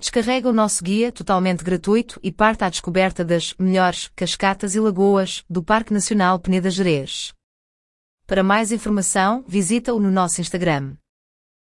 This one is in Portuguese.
Descarrega o nosso guia totalmente gratuito e parte à descoberta das melhores cascatas e lagoas do Parque Nacional Peneda Gerês. Para mais informação, visita-o no nosso Instagram.